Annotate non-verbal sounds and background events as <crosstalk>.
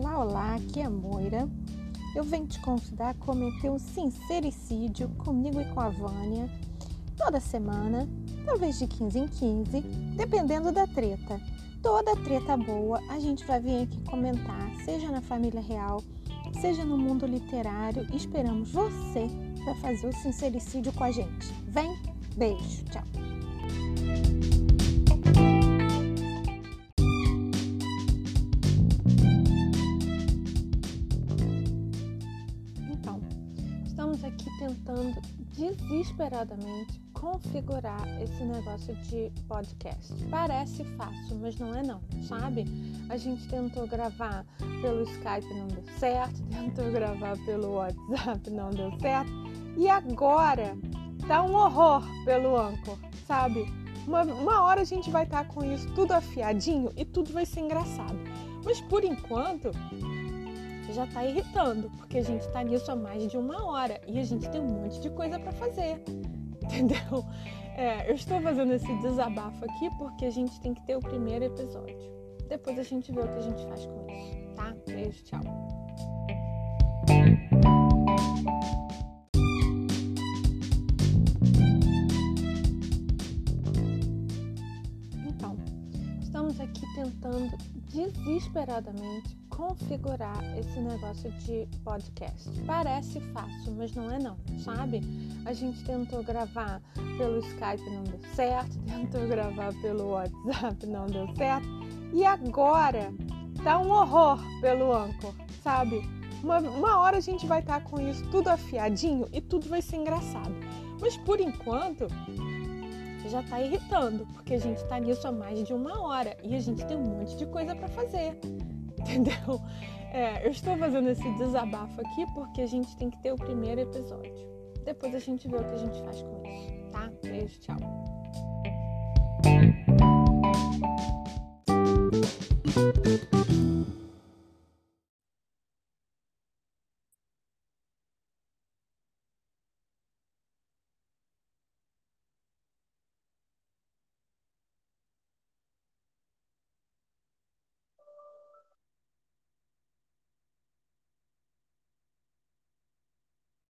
Olá, aqui é Moira. Eu venho te convidar a cometer um sincericídio comigo e com a Vânia toda semana, talvez de 15 em 15, dependendo da treta. Toda treta boa a gente vai vir aqui comentar, seja na família real, seja no mundo literário. Esperamos você para fazer o sincericídio com a gente. Vem, beijo, tchau. Aqui tentando desesperadamente configurar esse negócio de podcast. Parece fácil, mas não é não, sabe? A gente tentou gravar pelo Skype, não deu certo, <laughs> tentou gravar pelo WhatsApp, não deu certo. E agora tá um horror pelo Anchor, sabe? Uma, uma hora a gente vai estar tá com isso tudo afiadinho e tudo vai ser engraçado. Mas por enquanto já tá irritando, porque a gente tá nisso há mais de uma hora e a gente tem um monte de coisa para fazer, <laughs> entendeu? É, eu estou fazendo esse desabafo aqui porque a gente tem que ter o primeiro episódio. Depois a gente vê o que a gente faz com isso, tá? Beijo, tchau. Estamos aqui tentando desesperadamente configurar esse negócio de podcast. Parece fácil, mas não é não, sabe? A gente tentou gravar pelo Skype, não deu certo, <laughs> tentou gravar pelo WhatsApp, não deu certo. E agora tá um horror pelo Anchor, sabe? Uma, uma hora a gente vai estar tá com isso tudo afiadinho e tudo vai ser engraçado. Mas por enquanto já tá irritando, porque a gente tá nisso há mais de uma hora e a gente tem um monte de coisa para fazer <laughs> entendeu? É, eu estou fazendo esse desabafo aqui porque a gente tem que ter o primeiro episódio. Depois a gente vê o que a gente faz com isso, tá? Beijo, tchau.